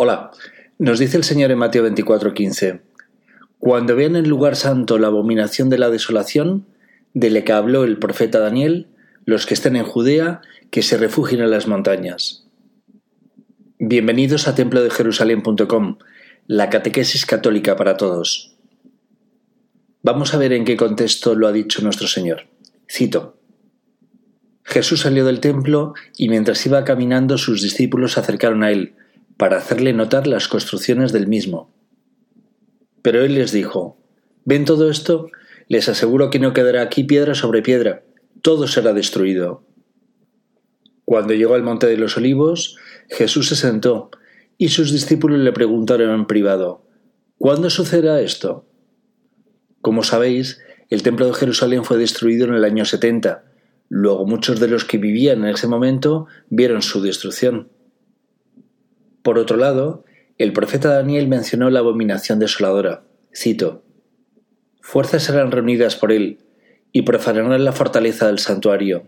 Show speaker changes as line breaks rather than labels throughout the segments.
Hola, nos dice el Señor en Mateo 24:15, Cuando vean en el lugar santo la abominación de la desolación, de la que habló el profeta Daniel, los que estén en Judea, que se refugien en las montañas. Bienvenidos a templo de Jerusalén.com, la catequesis católica para todos. Vamos a ver en qué contexto lo ha dicho nuestro Señor. Cito. Jesús salió del templo y mientras iba caminando sus discípulos se acercaron a él, para hacerle notar las construcciones del mismo. Pero él les dijo, ¿ven todo esto? Les aseguro que no quedará aquí piedra sobre piedra, todo será destruido. Cuando llegó al monte de los olivos, Jesús se sentó, y sus discípulos le preguntaron en privado, ¿Cuándo sucederá esto? Como sabéis, el templo de Jerusalén fue destruido en el año 70. Luego muchos de los que vivían en ese momento vieron su destrucción. Por otro lado, el profeta Daniel mencionó la abominación desoladora. Cito: Fuerzas serán reunidas por él, y profanarán la fortaleza del santuario.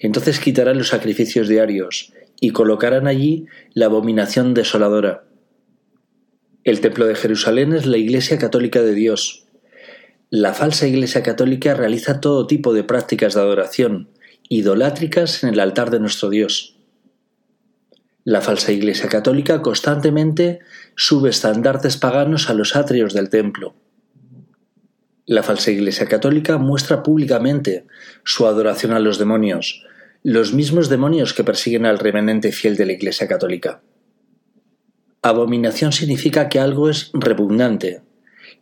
Entonces quitarán los sacrificios diarios, y colocarán allí la abominación desoladora. El templo de Jerusalén es la Iglesia católica de Dios. La falsa Iglesia católica realiza todo tipo de prácticas de adoración, idolátricas en el altar de nuestro Dios. La falsa Iglesia católica constantemente sube estandartes paganos a los atrios del templo. La falsa Iglesia católica muestra públicamente su adoración a los demonios, los mismos demonios que persiguen al remanente fiel de la Iglesia católica. Abominación significa que algo es repugnante,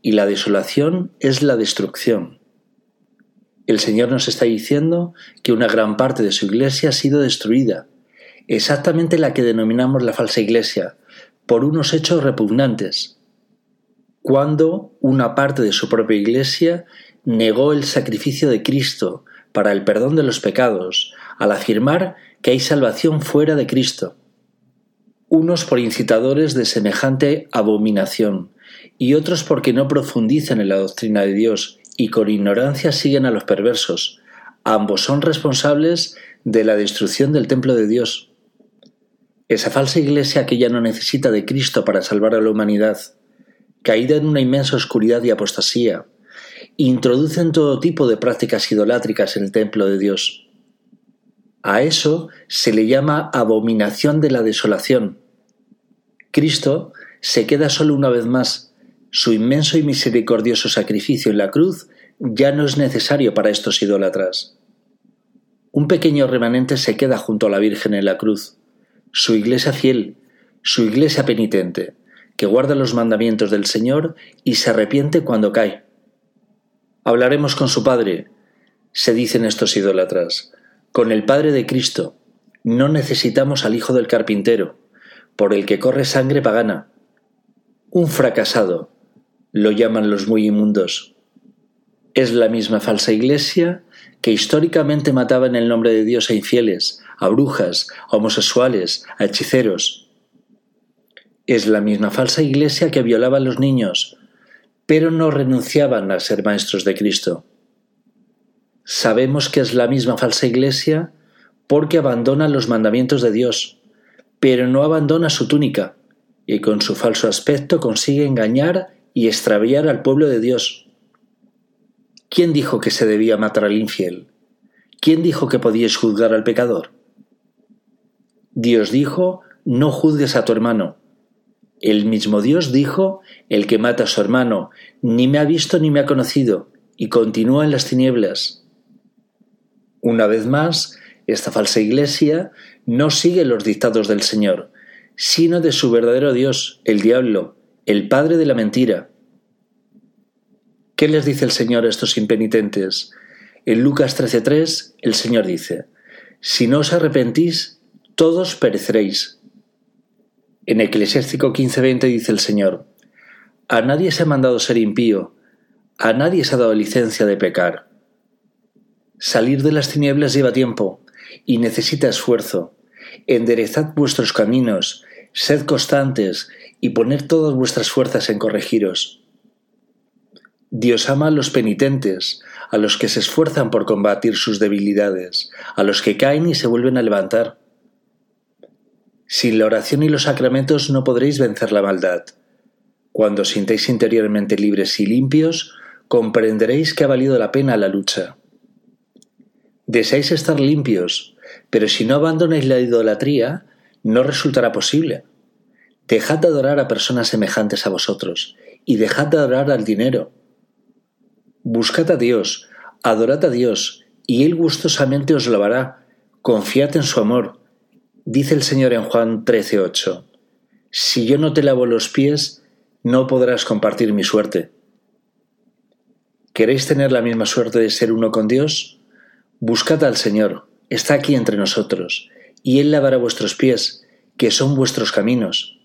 y la desolación es la destrucción. El Señor nos está diciendo que una gran parte de su Iglesia ha sido destruida, exactamente la que denominamos la falsa iglesia, por unos hechos repugnantes. Cuando una parte de su propia iglesia negó el sacrificio de Cristo para el perdón de los pecados, al afirmar que hay salvación fuera de Cristo. Unos por incitadores de semejante abominación, y otros porque no profundizan en la doctrina de Dios y con ignorancia siguen a los perversos. Ambos son responsables de la destrucción del templo de Dios. Esa falsa iglesia que ya no necesita de Cristo para salvar a la humanidad, caída en una inmensa oscuridad y apostasía, introducen todo tipo de prácticas idolátricas en el templo de Dios. A eso se le llama abominación de la desolación. Cristo se queda solo una vez más. Su inmenso y misericordioso sacrificio en la cruz ya no es necesario para estos idólatras. Un pequeño remanente se queda junto a la Virgen en la cruz su iglesia fiel, su iglesia penitente, que guarda los mandamientos del Señor y se arrepiente cuando cae. Hablaremos con su Padre, se dicen estos idólatras, con el Padre de Cristo. No necesitamos al Hijo del Carpintero, por el que corre sangre pagana. Un fracasado, lo llaman los muy inmundos. Es la misma falsa iglesia que históricamente mataba en el nombre de Dios a infieles, a brujas, a homosexuales, a hechiceros. Es la misma falsa iglesia que violaba a los niños, pero no renunciaban a ser maestros de Cristo. Sabemos que es la misma falsa iglesia porque abandona los mandamientos de Dios, pero no abandona su túnica, y con su falso aspecto consigue engañar y extraviar al pueblo de Dios. ¿Quién dijo que se debía matar al infiel? ¿Quién dijo que podíais juzgar al pecador? Dios dijo, no juzgues a tu hermano. El mismo Dios dijo, el que mata a su hermano, ni me ha visto ni me ha conocido, y continúa en las tinieblas. Una vez más, esta falsa iglesia no sigue los dictados del Señor, sino de su verdadero Dios, el diablo, el padre de la mentira. ¿Qué les dice el Señor a estos impenitentes? En Lucas 13:3 el Señor dice, Si no os arrepentís, todos pereceréis. En Eclesiástico 15:20 dice el Señor, A nadie se ha mandado ser impío, a nadie se ha dado licencia de pecar. Salir de las tinieblas lleva tiempo y necesita esfuerzo. Enderezad vuestros caminos, sed constantes y poned todas vuestras fuerzas en corregiros. Dios ama a los penitentes, a los que se esfuerzan por combatir sus debilidades, a los que caen y se vuelven a levantar. Sin la oración y los sacramentos no podréis vencer la maldad. Cuando os sintáis interiormente libres y limpios, comprenderéis que ha valido la pena la lucha. Deseáis estar limpios, pero si no abandonáis la idolatría, no resultará posible. Dejad de adorar a personas semejantes a vosotros, y dejad de adorar al dinero. Buscad a Dios, adorad a Dios, y Él gustosamente os lo hará. Confiad en su amor. Dice el Señor en Juan 13:8, Si yo no te lavo los pies, no podrás compartir mi suerte. ¿Queréis tener la misma suerte de ser uno con Dios? Buscad al Señor, está aquí entre nosotros, y Él lavará vuestros pies, que son vuestros caminos.